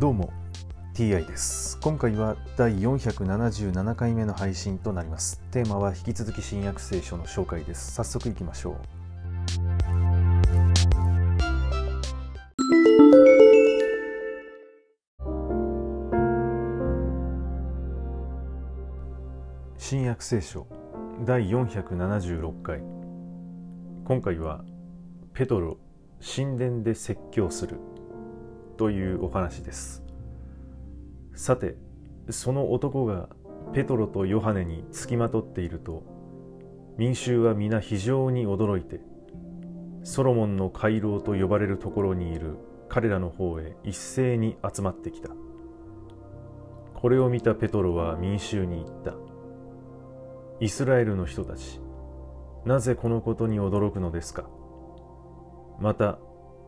どうも TI です。今回は第477回目の配信となります。テーマは引き続き新約聖書の紹介です。早速いきましょう。新約聖書第476回。今回はペトロ神殿で説教する。というお話です。さてその男がペトロとヨハネにつきまとっていると民衆は皆非常に驚いてソロモンの回廊と呼ばれるところにいる彼らの方へ一斉に集まってきた。これを見たペトロは民衆に言った。イスラエルの人たちなぜこのことに驚くのですか？また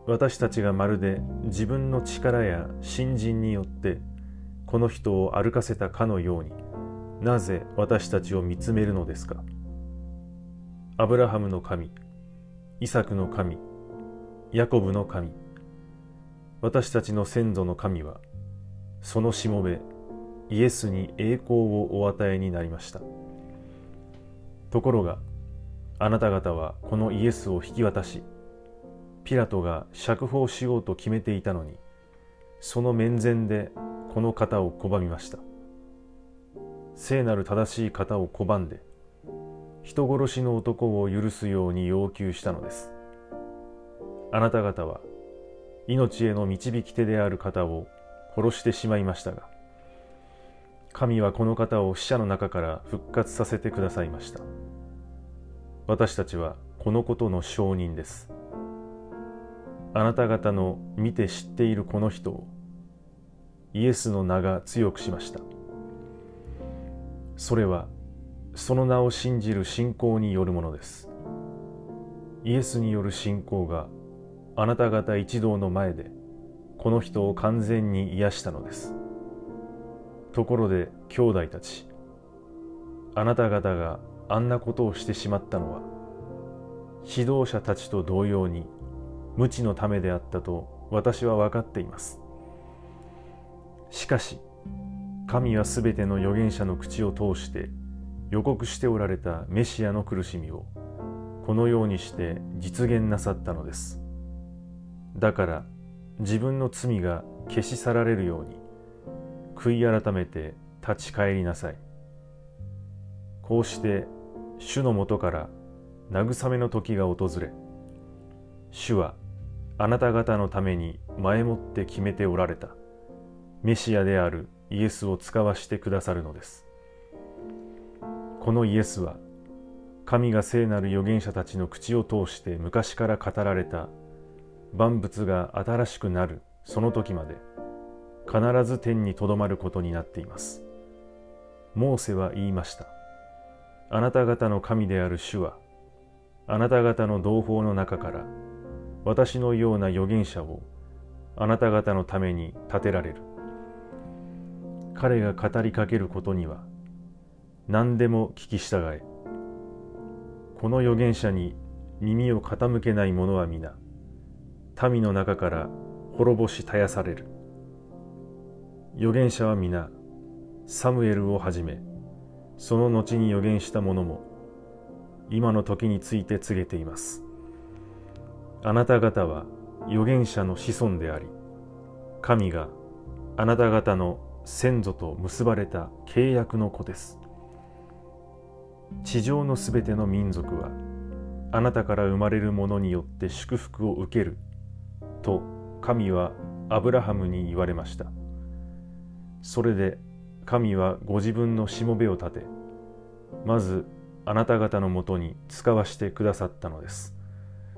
私たちがまるで自分の力や信心によってこの人を歩かせたかのようになぜ私たちを見つめるのですか？アブラハムの神イサクの神ヤコブの神私たちの先祖の神はそのしもべイエスに栄光をお与えになりました。ところがあなた方はこのイエスを引き渡しピラトが釈放しようと決めていたのにその面前でこの方を拒みました。聖なる正しい方を拒んで人殺しの男を許すように要求したのです。あなた方は命への導き手である方を殺してしまいましたが神はこの方を死者の中から復活させてくださいました。私たちはこのことの証人です。あなた方の見て知っているこの人をイエスの名が強くしました。それはその名を信じる信仰によるものです。イエスによる信仰があなた方一同の前でこの人を完全に癒したのです。ところで兄弟たちあなた方があんなことをしてしまったのは指導者たちと同様に無知のためであったと私は分かっています。しかし神はすべての預言者の口を通して予告しておられたメシアの苦しみをこのようにして実現なさったのです。だから自分の罪が消し去られるように悔い改めて立ち返りなさい。こうして主のもとから慰めの時が訪れ主はあなた方のために前もって決めておられた。メシアであるイエスを使わしてくださるのです。このイエスは神が聖なる預言者たちの口を通して昔から語られた。万物が新しくなるその時まで必ず天にとどまることになっています。モーセは言いました。あなた方の神である主はあなた方の同胞の中から私のような預言者をあなた方のために立てられる。彼が語りかけることには何でも聞き従え。この預言者に耳を傾けない者は皆、民の中から滅ぼし絶やされる。預言者は皆、サムエルをはじめ、その後に預言した者も、今の時について告げています。あなた方は預言者の子孫であり、神があなた方の先祖と結ばれた契約の子です。地上のすべての民族は、あなたから生まれる者によって祝福を受ける、と神はアブラハムに言われました。それで神はご自分のしもべを立て、まずあなた方のもとに使わしてくださったのです。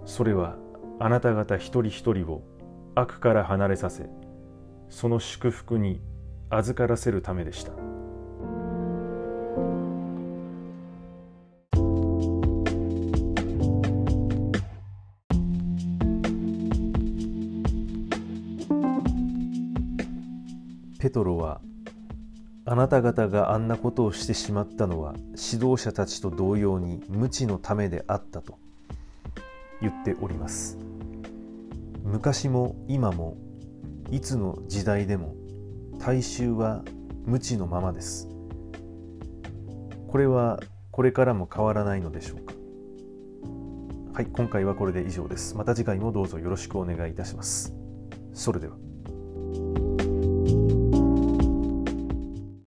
それはあなた方一人一人を悪から離れさせその祝福に預からせるためでした。ペトロはあなた方があんなことをしてしまったのは指導者たちと同様に無知のためであったと。言っております。昔も今もいつの時代でも大衆は無知のままです。これはこれからも変わらないのでしょうか。はい今回はこれで以上です。また次回もどうぞよろしくお願いいたします。それでは。